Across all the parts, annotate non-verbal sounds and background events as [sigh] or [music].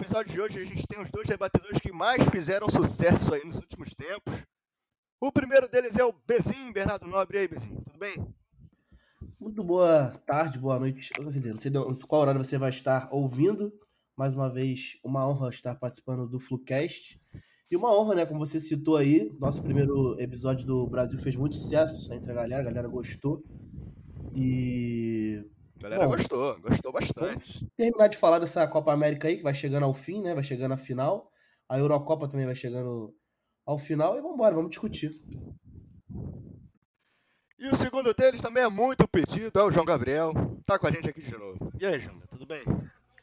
episódio de hoje a gente tem os dois debatedores que mais fizeram sucesso aí nos últimos tempos. O primeiro deles é o Bezim, Bernardo Nobre. E aí, Bezim, tudo bem? Muito boa tarde, boa noite. Não sei qual horário você vai estar ouvindo. Mais uma vez, uma honra estar participando do Flucast. E uma honra, né? Como você citou aí, nosso primeiro episódio do Brasil fez muito sucesso entre a galera, a galera gostou. E. A galera Bom, gostou, gostou bastante. Terminar de falar dessa Copa América aí, que vai chegando ao fim, né? Vai chegando à final. A Eurocopa também vai chegando ao final. E vamos embora, vamos discutir. E o segundo deles também é muito pedido, é o João Gabriel. Tá com a gente aqui de novo. E aí, João, tudo bem?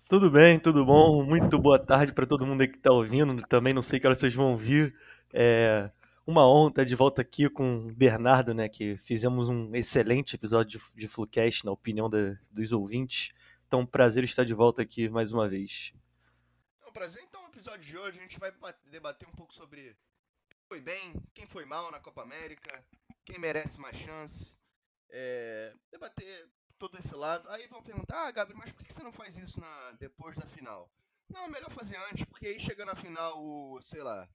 Tudo bem, tudo bom? Muito boa tarde para todo mundo aí que está ouvindo. Também não sei que hora vocês vão vir. É uma honra estar de volta aqui com o Bernardo, né? Que fizemos um excelente episódio de, de Flucast, na opinião dos ouvintes. Então, prazer estar de volta aqui mais uma vez. É um prazer. Então, no episódio de hoje a gente vai debater um pouco sobre quem foi bem, quem foi mal na Copa América, quem merece mais chance. É, debater todo esse lado. Aí vão perguntar, ah, Gabriel, mas por que você não faz isso na, depois da final? Não, é melhor fazer antes, porque aí chega na final o, sei lá,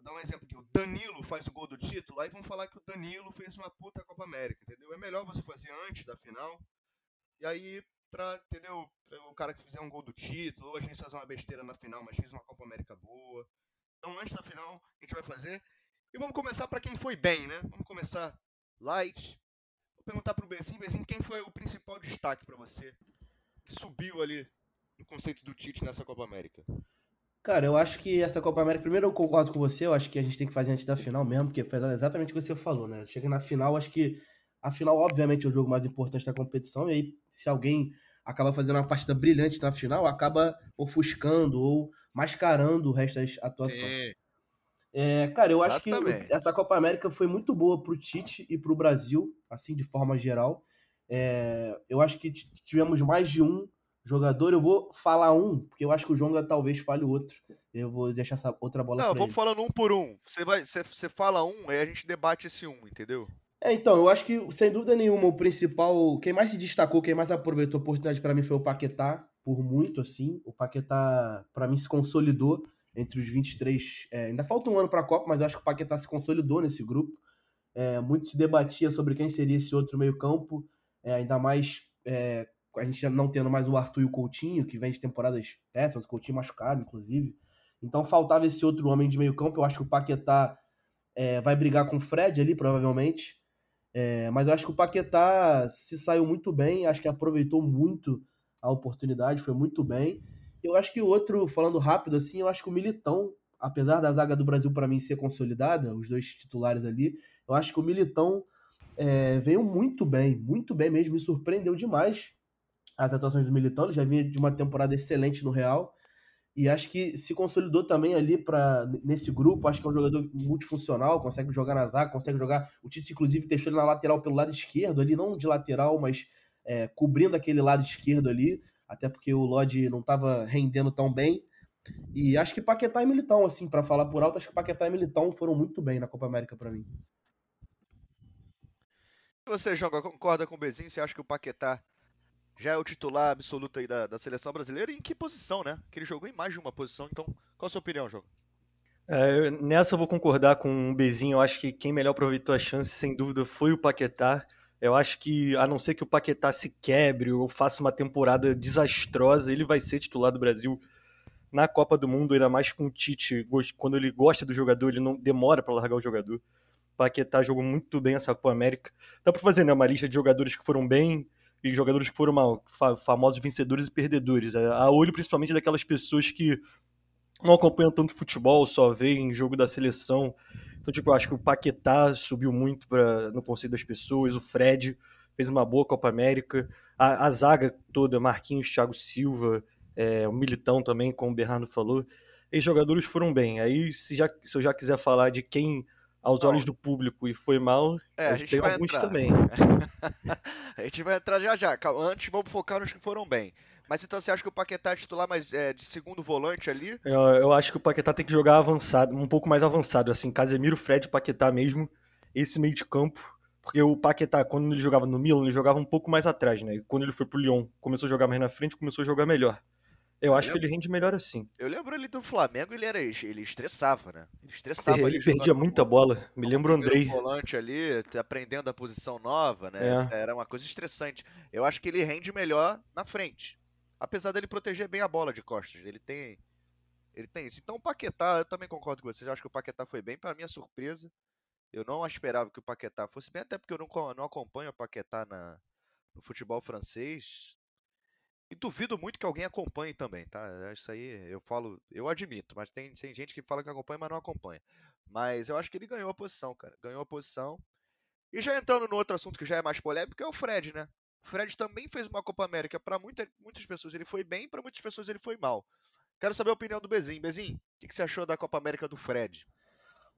vou dar um exemplo aqui, o Danilo faz o gol do título, aí vão falar que o Danilo fez uma puta Copa América, entendeu? É melhor você fazer antes da final, e aí, pra, entendeu? Pra o cara que fizer um gol do título, ou a gente faz uma besteira na final, mas fez uma Copa América boa. Então antes da final a gente vai fazer. E vamos começar para quem foi bem, né? Vamos começar light, Vou perguntar pro Bezinho, Bezinho, quem foi o principal destaque para você que subiu ali no conceito do Tite nessa Copa América? Cara, eu acho que essa Copa América, primeiro eu concordo com você, eu acho que a gente tem que fazer antes da final mesmo, porque foi exatamente o que você falou, né? Chega na final, acho que a final, obviamente, é o jogo mais importante da competição, e aí, se alguém acaba fazendo uma partida brilhante na final, acaba ofuscando ou mascarando o resto das atuações. É, cara, eu acho que essa Copa América foi muito boa pro Tite e pro Brasil, assim, de forma geral. É, eu acho que tivemos mais de um jogador. Eu vou falar um, porque eu acho que o Jonga talvez fale o outro. Eu vou deixar essa outra bola Não, vamos falando um por um. Você, vai, você, você fala um, aí a gente debate esse um, entendeu? É, então, eu acho que, sem dúvida nenhuma, o principal, quem mais se destacou, quem mais aproveitou a oportunidade para mim foi o Paquetá, por muito, assim. O Paquetá, para mim, se consolidou entre os 23. É, ainda falta um ano para a Copa, mas eu acho que o Paquetá se consolidou nesse grupo. É, muito se debatia sobre quem seria esse outro meio-campo, é, ainda mais é, a gente não tendo mais o Arthur e o Coutinho, que vem de temporadas péssimas, o Coutinho machucado, inclusive. Então faltava esse outro homem de meio-campo. Eu acho que o Paquetá é, vai brigar com o Fred ali, provavelmente. É, mas eu acho que o Paquetá se saiu muito bem, acho que aproveitou muito a oportunidade, foi muito bem. Eu acho que o outro, falando rápido assim, eu acho que o Militão, apesar da zaga do Brasil para mim ser consolidada, os dois titulares ali, eu acho que o Militão é, veio muito bem, muito bem mesmo, me surpreendeu demais as atuações do Militão, ele já vinha de uma temporada excelente no Real, e acho que se consolidou também ali para nesse grupo, acho que é um jogador multifuncional, consegue jogar na zaga, consegue jogar, o Tite inclusive deixou ele na lateral pelo lado esquerdo ali, não de lateral, mas é, cobrindo aquele lado esquerdo ali, até porque o Lodge não estava rendendo tão bem. E acho que Paquetá e Militão, assim, para falar por alto, acho que Paquetá e Militão foram muito bem na Copa América para mim. Você, João, concorda com o Bezinho? Você acha que o Paquetá já é o titular absoluto aí da, da seleção brasileira? E em que posição, né? Que ele jogou em mais de uma posição. Então, qual a sua opinião, João? É, nessa eu vou concordar com o Bezinho. Eu acho que quem melhor aproveitou a chance, sem dúvida, foi o Paquetá. Eu acho que, a não ser que o Paquetá se quebre ou faça uma temporada desastrosa, ele vai ser titular do Brasil na Copa do Mundo, ainda mais com o Tite. Quando ele gosta do jogador, ele não demora para largar o jogador. Paquetá jogou muito bem essa Copa América. Dá para fazer né, uma lista de jogadores que foram bem e jogadores que foram mal, famosos vencedores e perdedores. A olho principalmente daquelas pessoas que não acompanham tanto futebol, só veem jogo da seleção então, tipo, eu acho que o Paquetá subiu muito pra, no conceito das pessoas, o Fred fez uma boa Copa América, a, a zaga toda, Marquinhos, Thiago Silva, é, o Militão também, como o Bernardo falou, e jogadores foram bem. Aí, se, já, se eu já quiser falar de quem aos olhos do público e foi mal, é, a gente tem alguns entrar. também. [laughs] a gente vai entrar já já. Antes vamos focar nos que foram bem. Mas então você acha que o Paquetá é titular mais é, de segundo volante ali? Eu, eu, acho que o Paquetá tem que jogar avançado, um pouco mais avançado, assim, Casemiro, Fred, Paquetá mesmo, esse meio de campo, Porque o Paquetá, quando ele jogava no Milan, ele jogava um pouco mais atrás, né? Quando ele foi pro Lyon, começou a jogar mais na frente, começou a jogar melhor. Eu acho que ele rende melhor assim. Eu lembro ele do Flamengo, ele era ele estressava, né? Ele estressava. Ele, ele perdia muita bola. Me lembro o Andrei. volante ali, aprendendo a posição nova, né? É. Era uma coisa estressante. Eu acho que ele rende melhor na frente. Apesar dele proteger bem a bola de costas. Ele tem ele tem isso. Então o Paquetá, eu também concordo com vocês. Eu acho que o Paquetá foi bem, para minha surpresa. Eu não esperava que o Paquetá fosse bem, até porque eu não, não acompanho o Paquetá na, no futebol francês. E duvido muito que alguém acompanhe também, tá? Isso aí eu falo, eu admito, mas tem, tem gente que fala que acompanha, mas não acompanha. Mas eu acho que ele ganhou a posição, cara. Ganhou a posição. E já entrando no outro assunto que já é mais polêmico, é o Fred, né? O Fred também fez uma Copa América. Para muita, muitas pessoas ele foi bem, para muitas pessoas ele foi mal. Quero saber a opinião do Bezinho. Bezinho, o que você achou da Copa América do Fred?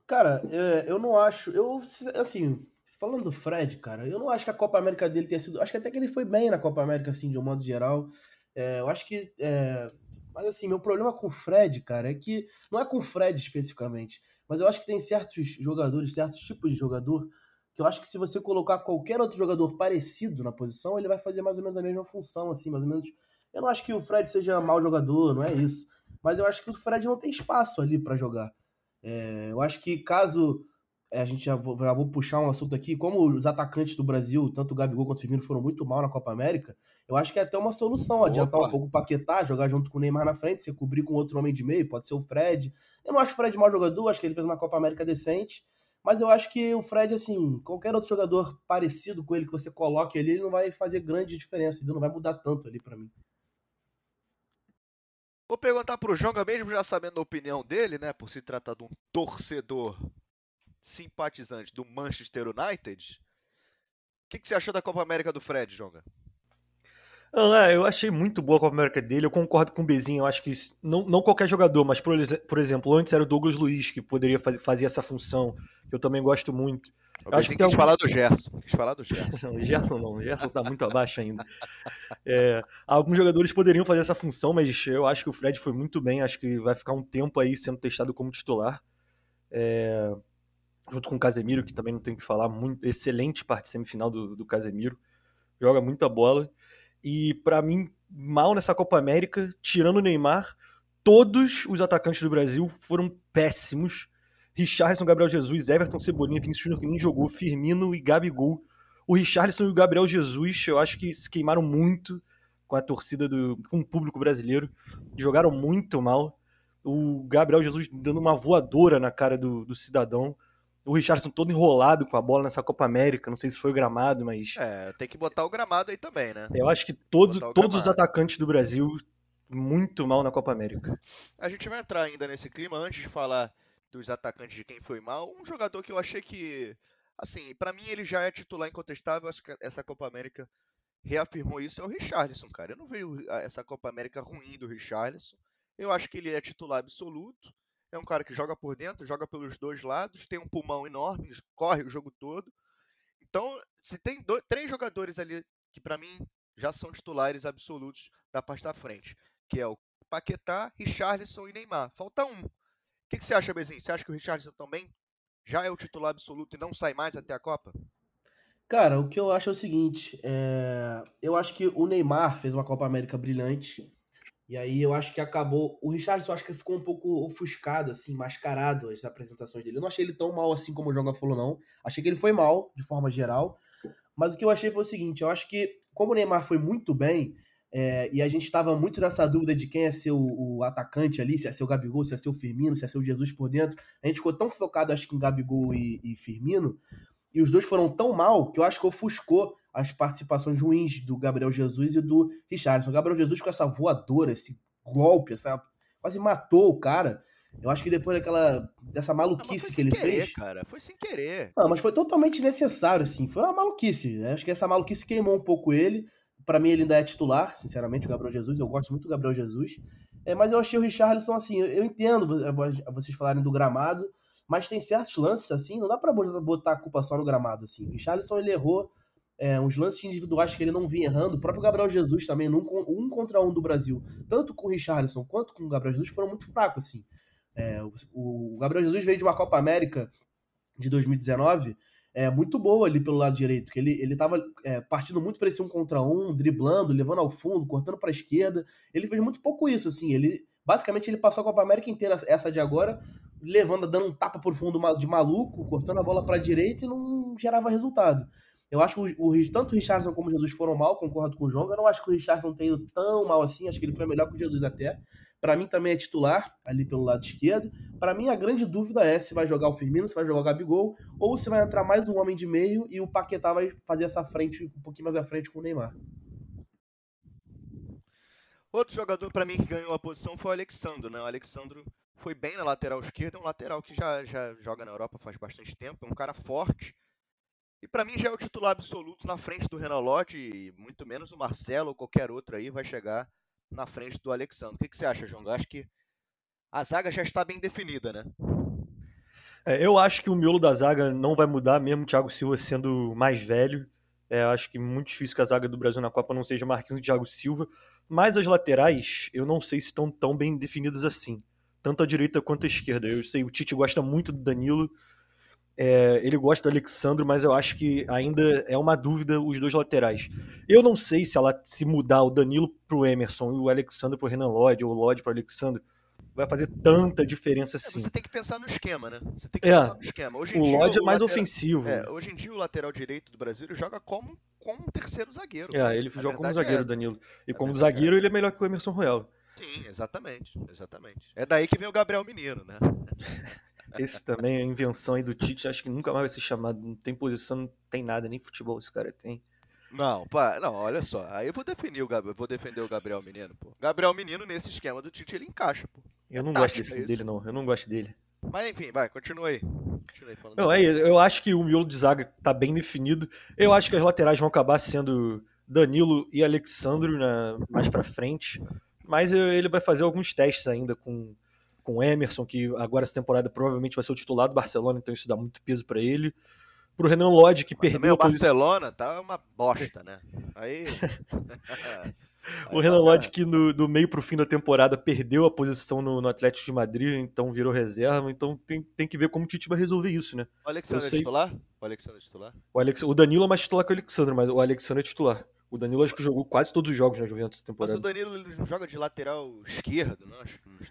Cara, é, eu não acho. Eu, assim, falando do Fred, cara, eu não acho que a Copa América dele tenha sido. Acho que até que ele foi bem na Copa América, assim, de um modo geral. É, eu acho que. É, mas assim, meu problema com o Fred, cara, é que. Não é com o Fred especificamente, mas eu acho que tem certos jogadores, certos tipos de jogador, que eu acho que se você colocar qualquer outro jogador parecido na posição, ele vai fazer mais ou menos a mesma função, assim, mais ou menos. Eu não acho que o Fred seja mau jogador, não é isso. Mas eu acho que o Fred não tem espaço ali para jogar. É, eu acho que caso a gente já vou, já vou, puxar um assunto aqui, como os atacantes do Brasil, tanto o Gabigol quanto o Firmino, foram muito mal na Copa América, eu acho que é até uma solução Opa. adiantar um pouco o Paquetá, jogar junto com o Neymar na frente, você cobrir com outro homem de meio, pode ser o Fred. Eu não acho o Fred mau jogador, acho que ele fez uma Copa América decente, mas eu acho que o Fred, assim, qualquer outro jogador parecido com ele que você coloque ali, ele não vai fazer grande diferença, ele não vai mudar tanto ali para mim. Vou perguntar pro Jonga mesmo, já sabendo a opinião dele, né, por se tratar de um torcedor simpatizante do Manchester United. O que, que você achou da Copa América do Fred, Jonga? Ah, eu achei muito boa a Copa América dele. Eu concordo com o Bezinho. Eu acho que não, não qualquer jogador, mas por, por, exemplo, antes era o Douglas Luiz que poderia fazer essa função, que eu também gosto muito. Eu acho que quis falar do Gerson. Quis falar do Gerson. não, [laughs] o Gerson não. O Gerson tá muito abaixo ainda. É, alguns jogadores poderiam fazer essa função, mas eu acho que o Fred foi muito bem. Acho que vai ficar um tempo aí sendo testado como titular. É, junto com o Casemiro, que também não tem que falar, muito excelente parte semifinal do, do Casemiro, joga muita bola. E para mim, mal nessa Copa América, tirando o Neymar, todos os atacantes do Brasil foram péssimos. Richarlison, Gabriel Jesus, Everton, Cebolinha, Vinícius Júnior que nem jogou, Firmino e Gabigol. O Richarlison e o Gabriel Jesus, eu acho que se queimaram muito com a torcida do com o público brasileiro. Jogaram muito mal. O Gabriel Jesus dando uma voadora na cara do, do cidadão o Richardson todo enrolado com a bola nessa Copa América. Não sei se foi o gramado, mas. É, tem que botar o gramado aí também, né? Eu acho que todo, todos os atacantes do Brasil muito mal na Copa América. A gente vai entrar ainda nesse clima antes de falar dos atacantes de quem foi mal. Um jogador que eu achei que, assim, para mim ele já é titular incontestável. Acho que essa Copa América reafirmou isso. É o Richarlison, cara. Eu não vejo essa Copa América ruim do Richarlison. Eu acho que ele é titular absoluto. É um cara que joga por dentro, joga pelos dois lados, tem um pulmão enorme, corre o jogo todo. Então, se tem dois, três jogadores ali que para mim já são titulares absolutos da parte da frente, que é o Paquetá, Richarlison e Neymar. Falta um. O que, que você acha, Bezinho? Você acha que o Richarlison também já é o titular absoluto e não sai mais até a Copa? Cara, o que eu acho é o seguinte: é... eu acho que o Neymar fez uma Copa América brilhante. E aí eu acho que acabou. O Richardson acho que ficou um pouco ofuscado, assim, mascarado as apresentações dele. Eu não achei ele tão mal assim como o Jonga falou, não. Achei que ele foi mal, de forma geral. Mas o que eu achei foi o seguinte: eu acho que, como o Neymar foi muito bem, é, e a gente estava muito nessa dúvida de quem é ser o, o, atacante ali, se é ser o Gabigol, se é ser o Firmino, se é ser o Jesus por dentro. A gente ficou tão focado, acho que, em Gabigol e, e Firmino, e os dois foram tão mal que eu acho que ofuscou as participações ruins do Gabriel Jesus e do Richardson. O Gabriel Jesus com essa voadora, esse golpe, essa, quase matou o cara. Eu acho que depois daquela dessa maluquice não, que ele querer, fez, cara, foi sem querer. Não, mas foi totalmente necessário, assim. Foi uma maluquice. Acho que essa maluquice queimou um pouco ele. Para mim ele ainda é titular, sinceramente, o Gabriel Jesus. Eu gosto muito do Gabriel Jesus. É, mas eu achei o Richarlison assim. Eu, eu entendo vocês falarem do gramado, mas tem certos lances assim. Não dá para botar a culpa só no gramado assim. O Richarlison ele errou é, uns lances individuais que ele não vinha errando. O próprio Gabriel Jesus também, num, um contra um do Brasil, tanto com o Richarlison quanto com o Gabriel Jesus, foram muito fracos, assim. É, o, o, Gabriel Jesus veio de uma Copa América de 2019, é, muito boa ali pelo lado direito, que ele, ele tava é, partindo muito para esse um contra um, driblando, levando ao fundo, cortando para a esquerda. Ele fez muito pouco isso, assim. Ele basicamente ele passou a Copa América inteira, essa de agora, levando, dando um tapa por fundo de maluco, cortando a bola para a direita e não gerava resultado. Eu acho que o, o, tanto o Richardson como o Jesus foram mal, concordo com o João. Eu não acho que o Richardson tenha ido tão mal assim, acho que ele foi melhor que o Jesus até. Para mim também é titular, ali pelo lado esquerdo. Para mim a grande dúvida é se vai jogar o Firmino, se vai jogar o Gabigol, ou se vai entrar mais um homem de meio e o Paquetá vai fazer essa frente, um pouquinho mais à frente com o Neymar. Outro jogador para mim que ganhou a posição foi o Alexandro, né? O Alexandro foi bem na lateral esquerda, é um lateral que já, já joga na Europa faz bastante tempo, é um cara forte. E para mim já é o titular absoluto na frente do Renan Lodge, e muito menos o Marcelo ou qualquer outro aí vai chegar na frente do Alexandre. O que, que você acha, João? Eu acho que a zaga já está bem definida, né? É, eu acho que o miolo da zaga não vai mudar, mesmo o Thiago Silva sendo mais velho. É, acho que muito difícil que a zaga do Brasil na Copa não seja Marquinhos e Thiago Silva. Mas as laterais, eu não sei se estão tão bem definidas assim. Tanto a direita quanto a esquerda. Eu sei, o Tite gosta muito do Danilo. É, ele gosta do Alexandre, mas eu acho que ainda é uma dúvida os dois laterais. Eu não sei se ela se mudar o Danilo pro Emerson e o Alexandre pro Renan Lodge, ou o Lodge pro Alexandre, vai fazer tanta diferença assim. É, você tem que pensar no esquema, né? Você tem que é, pensar no esquema. Hoje o Lodge é mais lateral, ofensivo. É, hoje em dia o lateral direito do Brasil joga como, como um terceiro zagueiro. É, ele joga como zagueiro, é Danilo. E como zagueiro ele é melhor que o Emerson Royal. Sim, exatamente, exatamente. É daí que vem o Gabriel Menino, né? [laughs] Esse também é invenção aí do Tite, acho que nunca mais vai ser chamado. Não tem posição, não tem nada, nem futebol esse cara tem. Não, pá, não, olha só. Aí eu vou defender o Gabriel, vou defender o Gabriel Menino, pô. Gabriel Menino nesse esquema do Tite ele encaixa, pô. Eu não gosto desse, dele não, eu não gosto dele. Mas enfim, vai, continua aí. Continua aí falando. Não, aí, eu acho que o miolo de zaga tá bem definido. Eu acho que as laterais vão acabar sendo Danilo e Alexandro na, mais para frente. Mas ele vai fazer alguns testes ainda com com o Emerson, que agora essa temporada provavelmente vai ser o titular do Barcelona, então isso dá muito peso para ele. Pro Renan Lodge, que Mas perdeu. o Barcelona tá uma bosta, né? Aí. [laughs] o Renan Lodge, que no, do meio pro fim da temporada perdeu a posição no, no, Atlético de Madrid, então virou reserva. Então tem, tem que ver como o Tite vai resolver isso, né? O Alexandre é titular? O Alexandre é titular? O, Alex, o Danilo é mais titular que o Alexandre, mas o Alexandre é titular. O Danilo acho que jogou quase todos os jogos na Juventus essa temporada. Mas o Danilo ele não joga de lateral esquerdo, não?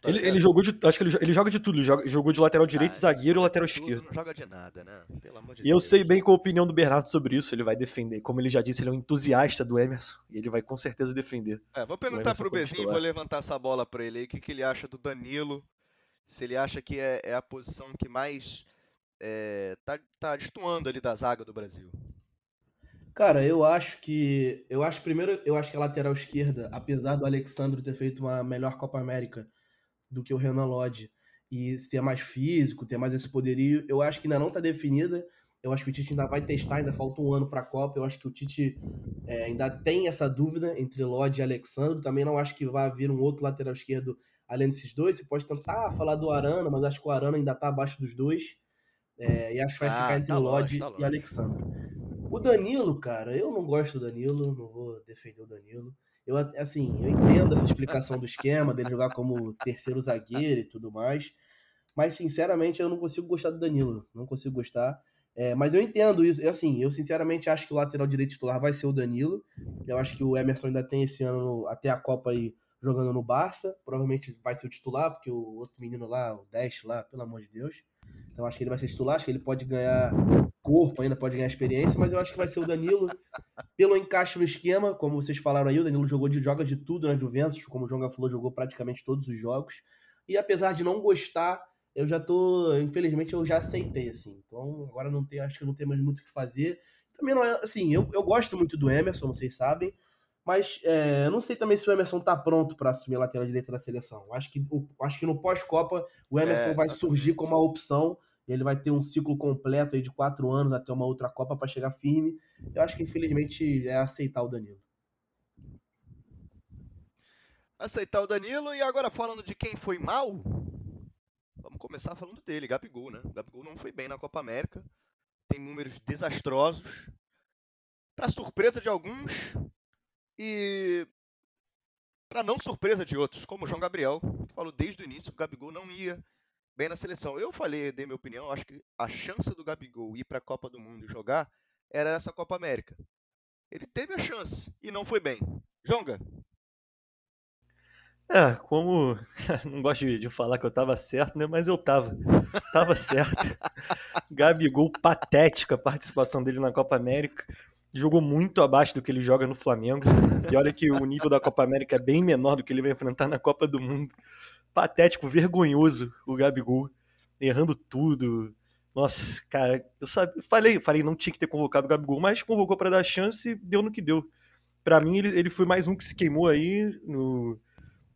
Ele, ele jogou de. Acho que ele, ele joga de tudo. Ele joga, jogou de lateral direito, ah, zagueiro e lateral esquerdo. Não joga de nada, né? Pelo amor de e Deus. eu sei bem qual a opinião do Bernardo sobre isso. Ele vai defender. Como ele já disse, ele é um entusiasta do Emerson. E ele vai com certeza defender. É, vou perguntar pro Bezinho, vou levantar essa bola pra ele aí. O que, que ele acha do Danilo? Se ele acha que é, é a posição que mais é, tá, tá destoando ali da zaga do Brasil. Cara, eu acho que. Eu acho primeiro, eu acho que a lateral esquerda, apesar do Alexandre ter feito uma melhor Copa América do que o Renan Lodge e ser mais físico, ter mais esse poderio, eu acho que ainda não está definida. Eu acho que o Tite ainda vai testar, ainda falta um ano para a Copa. Eu acho que o Tite é, ainda tem essa dúvida entre Lodge e Alexandre. Também não acho que vai vir um outro lateral esquerdo além desses dois. Você pode tentar falar do Arana, mas acho que o Arana ainda está abaixo dos dois. É, e acho que vai ah, ficar entre tá Lodge tá e Alexandre. O Danilo, cara, eu não gosto do Danilo, não vou defender o Danilo. Eu, assim, eu entendo essa explicação do esquema, dele jogar como terceiro zagueiro e tudo mais. Mas, sinceramente, eu não consigo gostar do Danilo. Não consigo gostar. É, mas eu entendo isso. Eu, assim, eu sinceramente acho que o lateral direito titular vai ser o Danilo. Eu acho que o Emerson ainda tem esse ano, até a Copa aí, jogando no Barça. Provavelmente vai ser o titular, porque o outro menino lá, o Dash lá, pelo amor de Deus. Então acho que ele vai ser titular, acho que ele pode ganhar corpo ainda, pode ganhar experiência, mas eu acho que vai ser o Danilo pelo encaixe no esquema, como vocês falaram aí, o Danilo jogou de, joga de tudo na Juventus, como o João falou, jogou praticamente todos os jogos. E apesar de não gostar, eu já tô, infelizmente eu já aceitei assim. Então agora não tem, acho que não tem mais muito o que fazer. Também não é assim, eu, eu gosto muito do Emerson, vocês sabem, mas é, eu não sei também se o Emerson tá pronto para assumir a lateral direita da seleção. Acho que, acho que no pós-Copa o Emerson é, vai surgir como uma opção. E ele vai ter um ciclo completo aí de quatro anos até uma outra Copa para chegar firme. Eu acho que infelizmente é aceitar o Danilo. Aceitar o Danilo e agora falando de quem foi mal, vamos começar falando dele, Gabigol, né? Gabigol não foi bem na Copa América, tem números desastrosos. Para surpresa de alguns, e para não surpresa de outros, como o João Gabriel, que falou desde o início que o Gabigol não ia bem na seleção. Eu falei, dei minha opinião, acho que a chance do Gabigol ir para a Copa do Mundo e jogar era essa Copa América. Ele teve a chance e não foi bem. Jonga. É, como [laughs] não gosto de, de, falar que eu tava certo, né? Mas eu tava. Tava certo. [laughs] Gabigol, patética a participação dele na Copa América. Jogou muito abaixo do que ele joga no Flamengo. E olha que o nível da Copa América é bem menor do que ele vai enfrentar na Copa do Mundo. Patético, vergonhoso o Gabigol. Errando tudo. Nossa, cara, eu falei, falei, não tinha que ter convocado o Gabigol, mas convocou para dar chance e deu no que deu. Para mim, ele, ele foi mais um que se queimou aí no,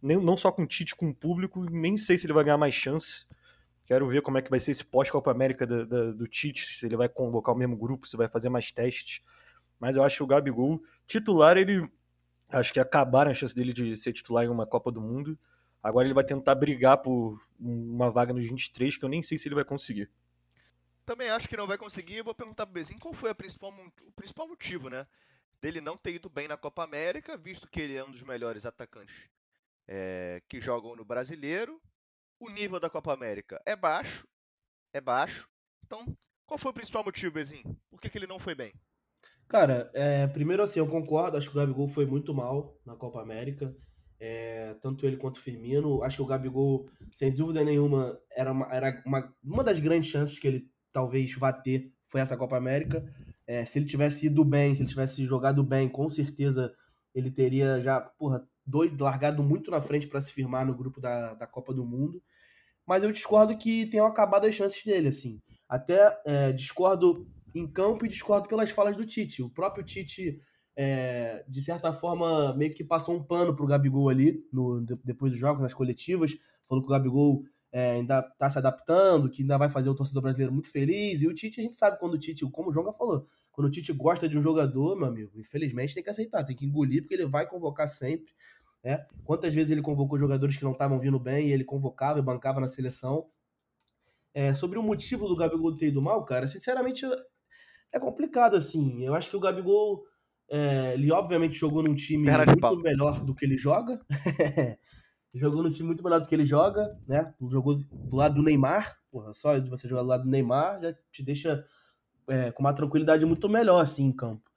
nem, não só com o Tite, com o público, nem sei se ele vai ganhar mais chance. Quero ver como é que vai ser esse pós-Copa América da, da, do Tite, se ele vai convocar o mesmo grupo, se vai fazer mais testes. Mas eu acho que o Gabigol, titular, ele. Acho que acabaram a chance dele de ser titular em uma Copa do Mundo. Agora ele vai tentar brigar por uma vaga nos 23, que eu nem sei se ele vai conseguir. Também acho que não vai conseguir. Vou perguntar pro Bezinho qual foi principal, o principal motivo, né? Dele não ter ido bem na Copa América, visto que ele é um dos melhores atacantes é, que jogam no brasileiro. O nível da Copa América é baixo. É baixo. Então, qual foi o principal motivo, Bezinho? Por que, que ele não foi bem? Cara, é, primeiro assim, eu concordo, acho que o Gabigol foi muito mal na Copa América. É, tanto ele quanto o Firmino. Acho que o Gabigol, sem dúvida nenhuma, era, uma, era uma, uma das grandes chances que ele talvez vá ter foi essa Copa América. É, se ele tivesse ido bem, se ele tivesse jogado bem, com certeza ele teria já, porra, doido, largado muito na frente para se firmar no grupo da, da Copa do Mundo. Mas eu discordo que tenham acabado as chances dele, assim. Até é, discordo em campo e discordo pelas falas do Tite. O próprio Tite, é, de certa forma, meio que passou um pano pro Gabigol ali, no, depois dos jogos, nas coletivas. Falou que o Gabigol é, ainda tá se adaptando, que ainda vai fazer o torcedor brasileiro muito feliz. E o Tite, a gente sabe quando o Tite, como o João falou, quando o Tite gosta de um jogador, meu amigo, infelizmente tem que aceitar, tem que engolir, porque ele vai convocar sempre. Né? Quantas vezes ele convocou jogadores que não estavam vindo bem e ele convocava e bancava na seleção. É, sobre o motivo do Gabigol ter ido mal, cara, sinceramente é complicado assim. Eu acho que o Gabigol, é, ele obviamente jogou num time muito pau. melhor do que ele joga. [laughs] jogou num time muito melhor do que ele joga, né? Jogou do lado do Neymar, porra, só de você jogar do lado do Neymar já te deixa é, com uma tranquilidade muito melhor assim em campo.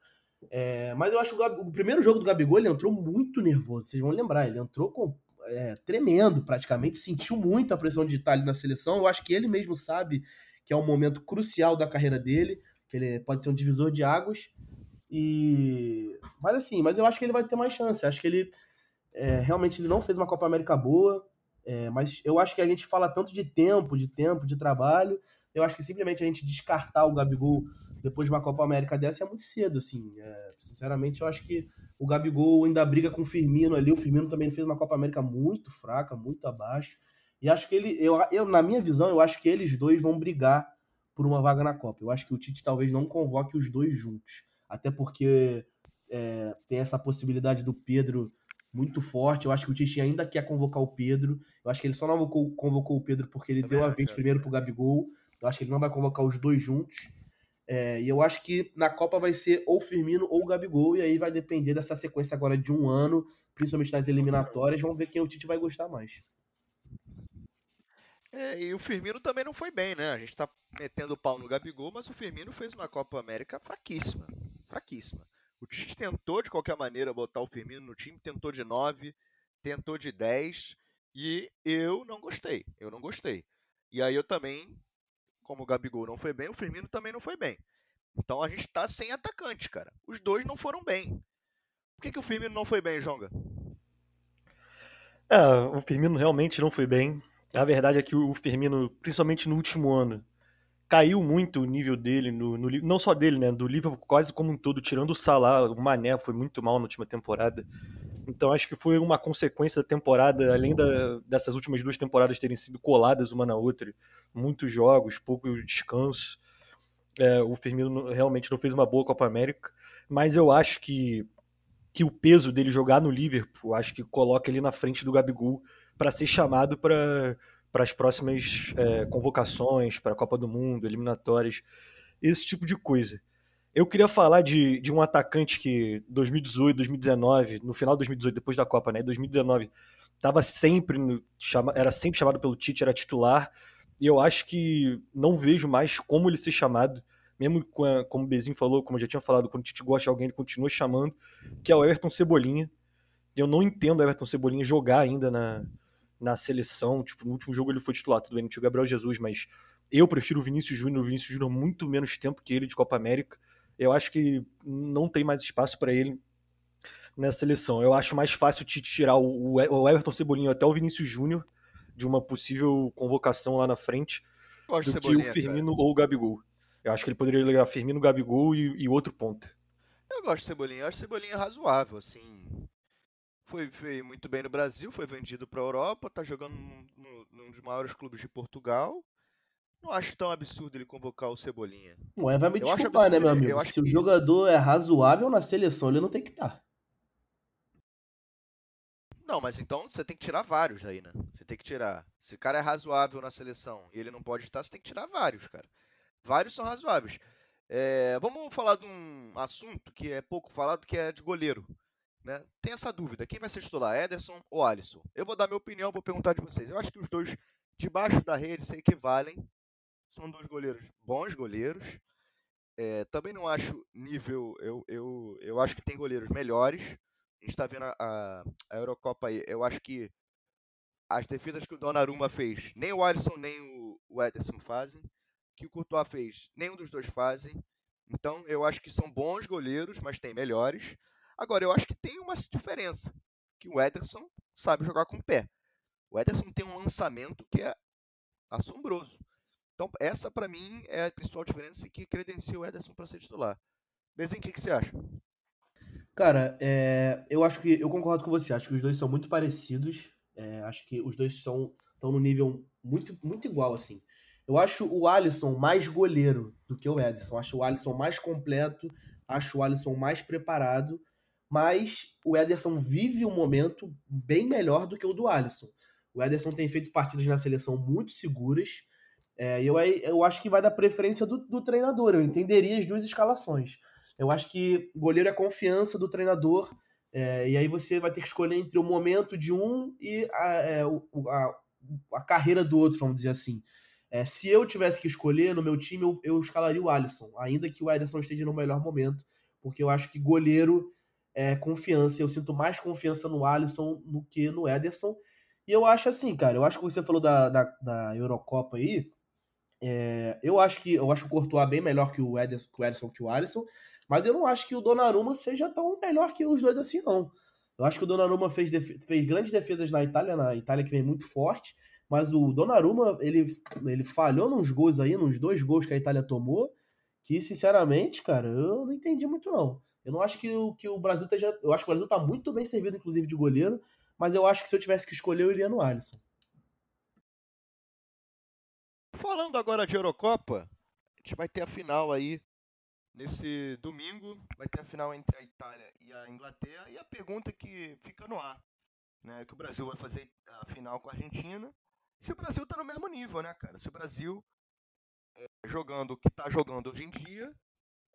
É, mas eu acho que o, o, primeiro jogo do Gabigol ele entrou muito nervoso. Vocês vão lembrar, ele entrou com, é, tremendo praticamente, sentiu muito a pressão de estar ali na seleção. Eu acho que ele mesmo sabe que é um momento crucial da carreira dele, que ele pode ser um divisor de águas. E mas assim, mas eu acho que ele vai ter mais chance. Acho que ele é, realmente ele não fez uma Copa América boa, é, mas eu acho que a gente fala tanto de tempo, de tempo, de trabalho. Eu acho que simplesmente a gente descartar o Gabigol depois de uma Copa América dessa é muito cedo, assim. É, sinceramente, eu acho que o Gabigol ainda briga com o Firmino ali. O Firmino também fez uma Copa América muito fraca, muito abaixo. E acho que ele, eu, eu, na minha visão, eu acho que eles dois vão brigar por uma vaga na Copa. Eu acho que o Tite talvez não convoque os dois juntos. Até porque é, tem essa possibilidade do Pedro muito forte. Eu acho que o Tite ainda quer convocar o Pedro. Eu acho que ele só não convocou, o Pedro porque ele deu a vez primeiro pro Gabigol. Eu acho que ele não vai convocar os dois juntos. É, e eu acho que na Copa vai ser ou Firmino ou Gabigol, e aí vai depender dessa sequência agora de um ano, principalmente nas eliminatórias. Vamos ver quem o Tite vai gostar mais. É, e o Firmino também não foi bem, né? A gente tá metendo o pau no Gabigol, mas o Firmino fez uma Copa América fraquíssima. Fraquíssima. O Tite [laughs] tentou de qualquer maneira botar o Firmino no time, tentou de 9, tentou de 10, e eu não gostei. Eu não gostei. E aí eu também como o Gabigol não foi bem, o Firmino também não foi bem. Então a gente está sem atacante, cara. Os dois não foram bem. Por que, que o Firmino não foi bem, Jonga? É, o Firmino realmente não foi bem. A verdade é que o Firmino, principalmente no último ano, caiu muito o nível dele, no, no, não só dele, né? Do Liverpool quase como um todo, tirando o Salah, o Mané foi muito mal na última temporada. Então acho que foi uma consequência da temporada, além da, dessas últimas duas temporadas terem sido coladas uma na outra, muitos jogos, pouco descanso. É, o Firmino realmente não fez uma boa Copa América, mas eu acho que, que o peso dele jogar no Liverpool, acho que coloca ele na frente do Gabigol para ser chamado para para as próximas é, convocações, para a Copa do Mundo, eliminatórias, esse tipo de coisa. Eu queria falar de, de um atacante que 2018, 2019, no final de 2018, depois da Copa, né? 2019, tava sempre no, chama, era sempre chamado pelo Tite, era titular. e eu acho que não vejo mais como ele ser chamado, mesmo como o Bezinho falou, como eu já tinha falado, quando o Tite gosta de alguém, ele continua chamando, que é o Everton Cebolinha. Eu não entendo o Everton Cebolinha jogar ainda na, na seleção. Tipo, no último jogo ele foi titular, tudo bem, não tinha o Gabriel Jesus, mas eu prefiro o Vinícius Júnior, o Vinícius Júnior muito menos tempo que ele de Copa América. Eu acho que não tem mais espaço para ele nessa seleção. Eu acho mais fácil te tirar o Everton Cebolinha até o Vinícius Júnior de uma possível convocação lá na frente do que o Firmino cara. ou o Gabigol. Eu acho que ele poderia ligar Firmino, Gabigol e, e outro ponto. Eu gosto de Cebolinha. Eu acho Cebolinha razoável, assim. Foi, foi muito bem no Brasil, foi vendido para a Europa, tá jogando num, num, dos maiores clubes de Portugal. Não acho tão absurdo ele convocar o Cebolinha. Ué, vai me desculpar, né, meu amigo? Se que... o jogador é razoável na seleção, ele não tem que estar. Tá. Não, mas então você tem que tirar vários aí, né? Você tem que tirar. Se o cara é razoável na seleção e ele não pode estar, você tem que tirar vários, cara. Vários são razoáveis. É, vamos falar de um assunto que é pouco falado, que é de goleiro. Né? Tem essa dúvida: quem vai ser titular, Ederson ou Alisson? Eu vou dar minha opinião, vou perguntar de vocês. Eu acho que os dois debaixo da rede se equivalem. São dois goleiros bons goleiros. É, também não acho nível. Eu, eu, eu acho que tem goleiros melhores. A gente está vendo a, a, a, Eurocopa aí. Eu acho que as defesas que o Donnarumma fez, nem o Alisson nem o, o Ederson fazem. Que o Courtois fez, nenhum dos dois fazem. Então eu acho que são bons goleiros, mas tem melhores. Agora, eu acho que tem uma diferença. Que o Ederson sabe jogar com o pé. O Ederson tem um lançamento que é assombroso. Então, essa para mim é a principal diferença que credencia o Ederson para ser titular. Bezinho, o que, que, você acha? Cara, é, eu acho que eu concordo com você. Acho que os dois são muito parecidos. É, acho que os dois estão no nível muito, muito igual, assim. Eu acho o Alisson mais goleiro do que o Ederson. Acho o Alisson mais completo, acho o Alisson mais preparado mas o Ederson vive um momento bem melhor do que o do Alisson. O Ederson tem feito partidas na seleção muito seguras, é, eu, eu acho que vai dar preferência do, do treinador. Eu entenderia as duas escalações. Eu acho que goleiro é confiança do treinador, é, e aí você vai ter que escolher entre o momento de um e a, é, a, a carreira do outro, vamos dizer assim. É, se eu tivesse que escolher no meu time, eu, eu escalaria o Alisson, ainda que o Ederson esteja no melhor momento, porque eu acho que goleiro é, confiança. Eu sinto mais confiança no Alisson do que no Ederson. E eu acho assim, cara, eu acho que você falou da, da, da Eurocopa aí. É, eu acho que eu acho o Courtois bem melhor que o Ederson, que o Ederson, que o Alisson, mas eu não acho que o Donnarumma seja tão melhor que os dois assim, não. Eu acho que o Donnarumma fez, fez grandes defesas na Itália, na Itália que vem muito forte, mas o Donnarumma, ele, ele falhou nos gols aí, nos dois gols que a Itália tomou, que sinceramente, cara, eu não entendi muito não. Eu não acho que o, que o Brasil esteja. Eu acho que o Brasil está muito bem servido, inclusive, de goleiro, mas eu acho que se eu tivesse que escolher, eu iria no Alisson. Falando agora de Eurocopa, a gente vai ter a final aí nesse domingo. Vai ter a final entre a Itália e a Inglaterra. E a pergunta que fica no ar, né? Que o Brasil vai fazer a final com a Argentina. Se o Brasil está no mesmo nível, né, cara? Se o Brasil jogando o que está jogando hoje em dia,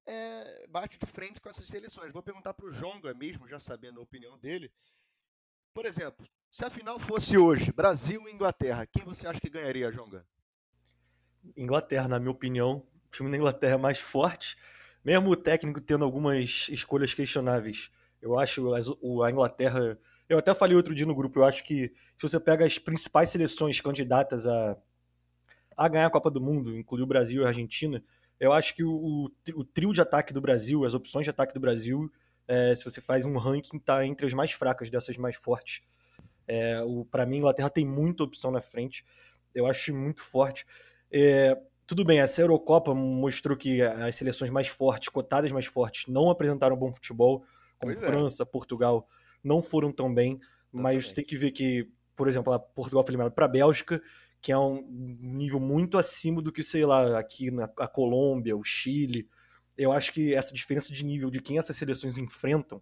é, bate de frente com essas seleções. Vou perguntar para o Jonga mesmo, já sabendo a opinião dele. Por exemplo, se a final fosse hoje, Brasil e Inglaterra, quem você acha que ganharia, Jonga? Inglaterra, na minha opinião. O time da Inglaterra é mais forte, mesmo o técnico tendo algumas escolhas questionáveis. Eu acho a Inglaterra. Eu até falei outro dia no grupo, eu acho que se você pega as principais seleções candidatas a, a ganhar a Copa do Mundo, incluindo o Brasil e a Argentina, eu acho que o, o, trio de ataque do Brasil, as opções de ataque do Brasil, é, se você faz um ranking, tá entre as mais fracas dessas mais fortes. É, para mim, a Inglaterra tem muita opção na frente. Eu acho muito forte. É, tudo bem, essa Eurocopa mostrou que as seleções mais fortes, cotadas mais fortes, não apresentaram bom futebol, como pois é. França, Portugal, não foram tão bem. Mas tem que ver que, por exemplo, a Portugal foi eliminada para a Bélgica que é um nível muito acima do que, sei lá, aqui na a Colômbia, o Chile. Eu acho que essa diferença de nível de quem essas seleções enfrentam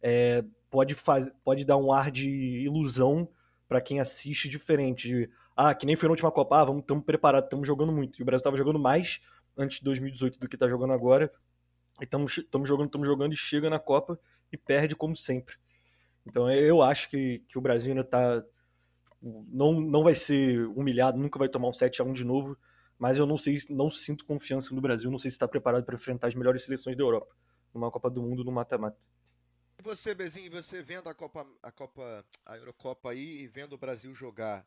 é, pode, faz, pode dar um ar de ilusão para quem assiste diferente. De, ah, que nem foi na última Copa, ah, vamos, estamos preparados, estamos jogando muito. E o Brasil estava jogando mais antes de 2018 do que está jogando agora. E estamos jogando, estamos jogando e chega na Copa e perde como sempre. Então eu acho que, que o Brasil ainda está não, não vai ser humilhado, nunca vai tomar um 7 a 1 de novo, mas eu não sei, não sinto confiança no Brasil, não sei se está preparado para enfrentar as melhores seleções da Europa, numa Copa do Mundo no mata-mata. E você, Bezinho, você vendo a Copa, a Copa, a Eurocopa aí e vendo o Brasil jogar,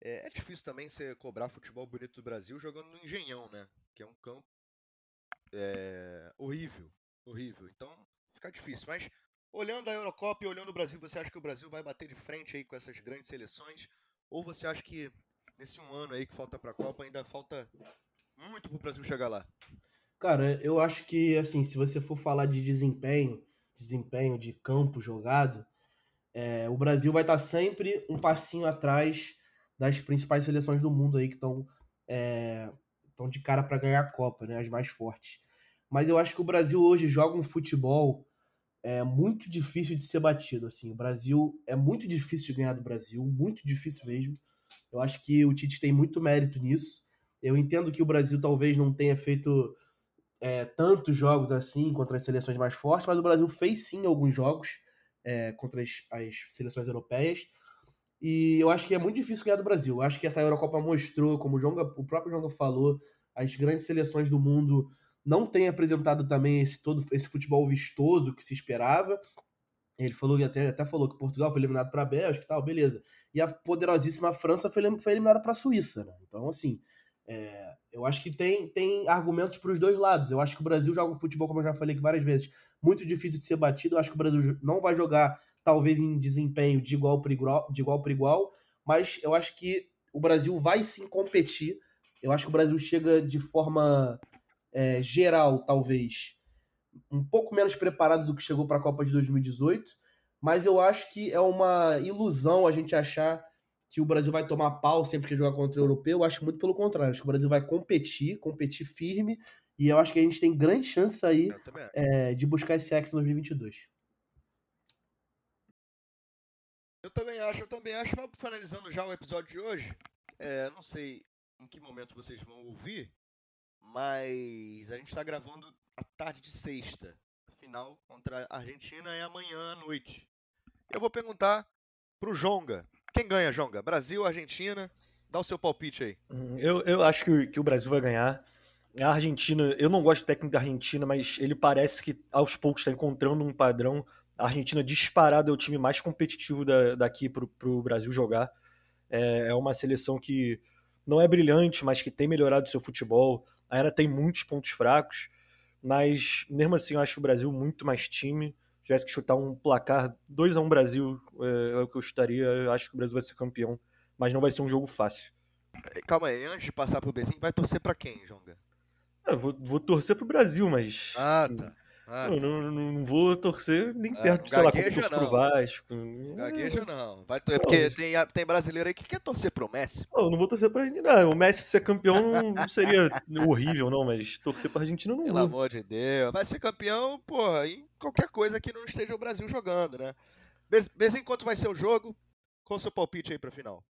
é, é difícil também você cobrar futebol bonito do Brasil jogando no Engenhão, né? Que é um campo é, horrível, horrível. Então fica difícil. Mas olhando a Eurocopa e olhando o Brasil, você acha que o Brasil vai bater de frente aí com essas grandes seleções? Ou você acha que nesse um ano aí que falta para a Copa ainda falta muito para o Brasil chegar lá? Cara, eu acho que assim, se você for falar de desempenho, desempenho de campo jogado, é, o Brasil vai estar sempre um passinho atrás das principais seleções do mundo aí que estão é, de cara para ganhar a Copa, né? As mais fortes. Mas eu acho que o Brasil hoje joga um futebol é muito difícil de ser batido. Assim, o Brasil é muito difícil de ganhar do Brasil, muito difícil mesmo. Eu acho que o Tite tem muito mérito nisso. Eu entendo que o Brasil talvez não tenha feito é, tantos jogos assim contra as seleções mais fortes, mas o Brasil fez sim alguns jogos é, contra as, as, seleções europeias. E eu acho que é muito difícil ganhar do Brasil. Eu acho que essa Eurocopa mostrou, como o, Jonga, o próprio Jonga falou, as grandes seleções do mundo não têm apresentado também esse todo esse futebol vistoso que se esperava. Ele falou até, até falou que Portugal foi eliminado para a Bélgica e tal, beleza. E a poderosíssima França foi, foi eliminada para a Suíça, né? Então, assim, é, eu acho que tem, tem argumentos para os dois lados. Eu acho que o Brasil joga um futebol, como eu já falei aqui várias vezes, muito difícil de ser batido. Eu acho que o Brasil não vai jogar, talvez, em desempenho de igual para igual, de igual, igual, mas eu acho que o Brasil vai sim competir. Eu acho que o Brasil chega de forma é, geral, talvez, um pouco menos preparado do que chegou para a Copa de 2018, mas eu acho que é uma ilusão a gente achar que o Brasil vai tomar pau sempre que jogar contra o europeu. Eu acho muito pelo contrário. Acho que o Brasil vai competir, competir firme. E eu acho que a gente tem grande chance aí é, de buscar esse X em 2022. Eu também acho, eu também acho. Mas finalizando já o episódio de hoje, é, não sei em que momento vocês vão ouvir, mas a gente está gravando à tarde de sexta. A final contra a Argentina é amanhã à noite. Eu vou perguntar pro Jonga quem ganha, Jonga? Brasil, Argentina? Dá o seu palpite aí. Hum, eu, eu acho que, que o Brasil vai ganhar. A Argentina, eu não gosto do técnico da Argentina, mas ele parece que aos poucos está encontrando um padrão. A Argentina disparado é o time mais competitivo da, daqui para o Brasil jogar. É, é, uma seleção que não é brilhante, mas que tem melhorado seu futebol. Ainda tem muitos pontos fracos, mas mesmo assim eu acho o Brasil muito mais time tivesse que chutar um placar 2 a 1 um Brasil, é, é, o que eu chutaria. Eu acho que o Brasil vai ser campeão, mas não vai ser um jogo fácil. Calma aí, antes de passar pro Bezinho, vai torcer para quem, Jonga? Eu vou, vou torcer pro Brasil, mas. Ah, tá. Ah, não, não, não, vou torcer nem ah, perto, sei lá, como pro Vasco. Gagueja não. Vai torcer, porque tem, tem brasileiro aí que quer torcer pro Messi. Não, não vou torcer pra Argentina. Não, o Messi ser campeão não seria horrível, não, mas torcer pra Argentina não Pelo vou. amor de Deus. Vai ser campeão, porra, em qualquer coisa que não esteja o Brasil jogando, né? Vez em quanto vai ser o jogo, qual o seu palpite aí pra final?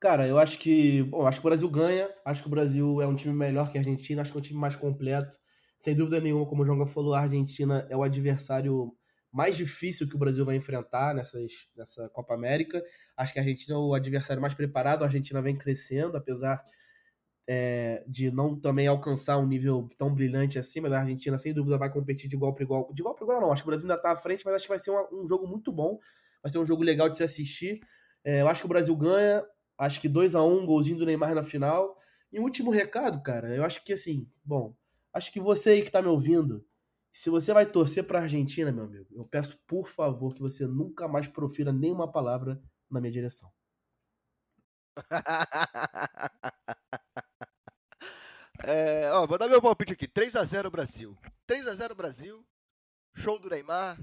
Cara, eu acho que. Bom, acho que o Brasil ganha. Acho que o Brasil é um time melhor que a Argentina. Acho que é um time mais completo. Sem dúvida nenhuma, como o João falou, a Argentina é o adversário mais difícil que o Brasil vai enfrentar nessas, nessa Copa América. Acho que a Argentina é o adversário mais preparado. A Argentina vem crescendo, apesar é, de não também alcançar um nível tão brilhante assim, mas a Argentina sem dúvida vai competir de igual para igual. De igual para igual não, acho que o Brasil ainda está à frente, mas acho que vai ser um, um, jogo muito bom. Vai ser um jogo legal de se assistir. É, eu acho que o Brasil ganha. Acho que 2 a 1 um, golzinho do Neymar na final. E um último recado, cara, eu acho que assim, bom, Acho que você aí que está me ouvindo, se você vai torcer para a Argentina, meu amigo, eu peço por favor que você nunca mais profira nenhuma palavra na minha direção. [laughs] é, ó, vou dar meu palpite aqui. 3 a 0 Brasil. 3 a 0 Brasil. Show do Neymar.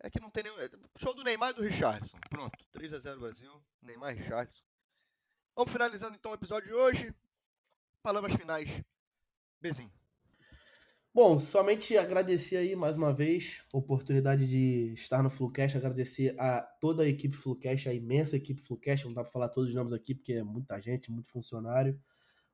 É que não tem nenhum. É, show do Neymar e do Richardson. Pronto. 3 a 0 Brasil. Neymar e Richardson. Vamos finalizando então o episódio de hoje. Palavras finais. Bezinho. Bom, somente agradecer aí mais uma vez a oportunidade de estar no Flucast, agradecer a toda a equipe Flucast, a imensa equipe Flucast, não dá para falar todos os nomes aqui porque é muita gente, muito funcionário,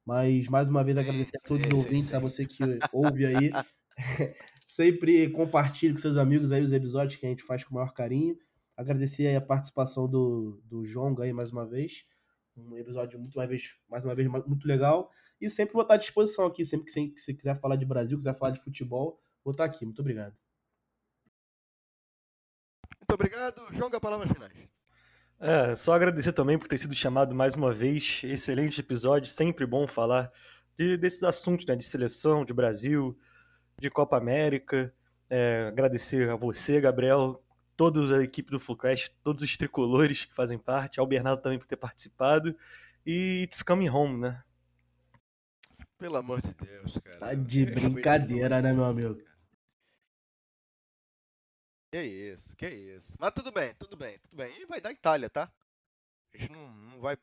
mas mais uma vez agradecer a todos os ouvintes, a você que ouve aí, [laughs] sempre compartilhe com seus amigos aí os episódios que a gente faz com o maior carinho, Agradecer aí a participação do, do João aí mais uma vez. Um episódio muito mais, vez, mais uma vez muito legal. E sempre vou estar à disposição aqui, sempre que você quiser falar de Brasil, quiser falar de futebol, vou estar aqui. Muito obrigado. Muito obrigado. João, a palavra finais. É, só agradecer também por ter sido chamado mais uma vez. Excelente episódio, sempre bom falar de, desses assuntos, né, de seleção, de Brasil, de Copa América. É, agradecer a você, Gabriel, toda a equipe do Flucast, todos os tricolores que fazem parte, ao Bernardo também por ter participado. E It's Coming Home, né? Pelo amor de Deus, cara. Tá de brincadeira, né, meu amigo? Que isso, que isso. Mas tudo bem, tudo bem, tudo bem. E vai dar Itália, tá? A gente não, não vai.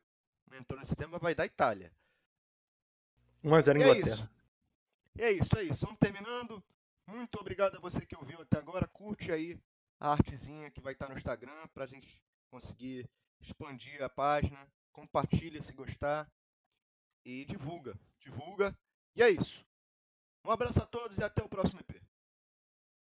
Não entrou nesse tema, mas vai dar Itália. 1x0 Inglaterra. É isso. é isso, é isso. Vamos terminando. Muito obrigado a você que ouviu até agora. Curte aí a artezinha que vai estar no Instagram para a gente conseguir expandir a página. Compartilha se gostar e divulga. Divulga. E é isso. Um abraço a todos e até o próximo EP.